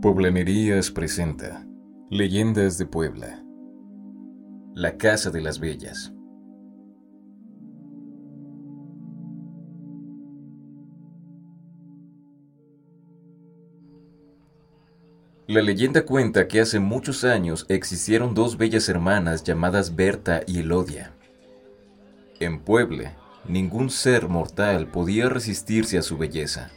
Poblanerías presenta Leyendas de Puebla. La Casa de las Bellas. La leyenda cuenta que hace muchos años existieron dos bellas hermanas llamadas Berta y Elodia. En Puebla, ningún ser mortal podía resistirse a su belleza.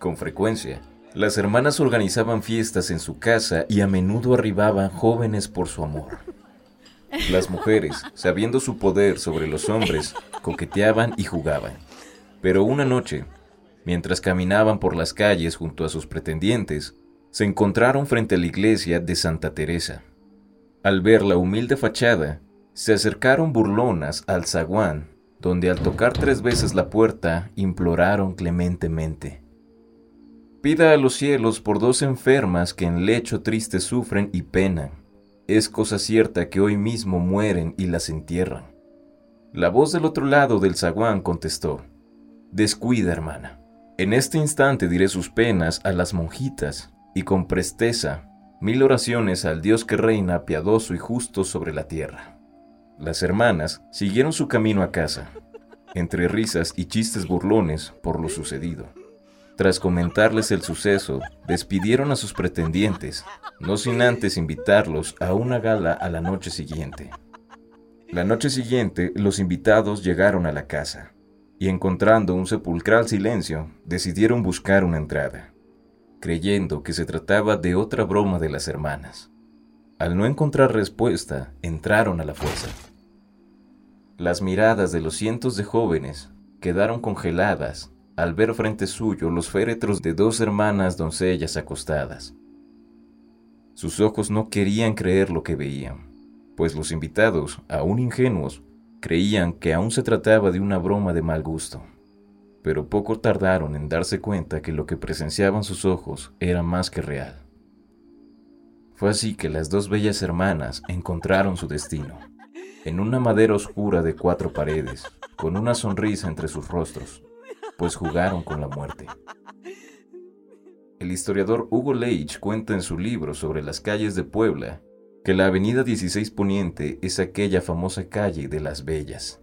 Con frecuencia, las hermanas organizaban fiestas en su casa y a menudo arribaban jóvenes por su amor. Las mujeres, sabiendo su poder sobre los hombres, coqueteaban y jugaban. Pero una noche, mientras caminaban por las calles junto a sus pretendientes, se encontraron frente a la iglesia de Santa Teresa. Al ver la humilde fachada, se acercaron burlonas al zaguán, donde al tocar tres veces la puerta imploraron clementemente. Pida a los cielos por dos enfermas que en lecho triste sufren y penan. Es cosa cierta que hoy mismo mueren y las entierran. La voz del otro lado del zaguán contestó, Descuida, hermana. En este instante diré sus penas a las monjitas, y con presteza mil oraciones al Dios que reina piadoso y justo sobre la tierra. Las hermanas siguieron su camino a casa, entre risas y chistes burlones por lo sucedido. Tras comentarles el suceso, despidieron a sus pretendientes, no sin antes invitarlos a una gala a la noche siguiente. La noche siguiente, los invitados llegaron a la casa, y encontrando un sepulcral silencio, decidieron buscar una entrada, creyendo que se trataba de otra broma de las hermanas. Al no encontrar respuesta, entraron a la fuerza. Las miradas de los cientos de jóvenes quedaron congeladas al ver frente suyo los féretros de dos hermanas doncellas acostadas. Sus ojos no querían creer lo que veían, pues los invitados, aún ingenuos, creían que aún se trataba de una broma de mal gusto. Pero poco tardaron en darse cuenta que lo que presenciaban sus ojos era más que real. Fue así que las dos bellas hermanas encontraron su destino, en una madera oscura de cuatro paredes, con una sonrisa entre sus rostros, pues jugaron con la muerte. El historiador Hugo Leitch cuenta en su libro sobre las calles de Puebla que la avenida 16 Poniente es aquella famosa calle de las Bellas.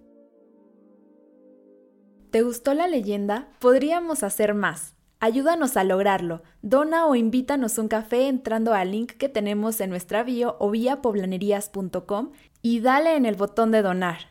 ¿Te gustó la leyenda? Podríamos hacer más. Ayúdanos a lograrlo. Dona o invítanos un café entrando al link que tenemos en nuestra bio o vía poblanerías.com y dale en el botón de donar.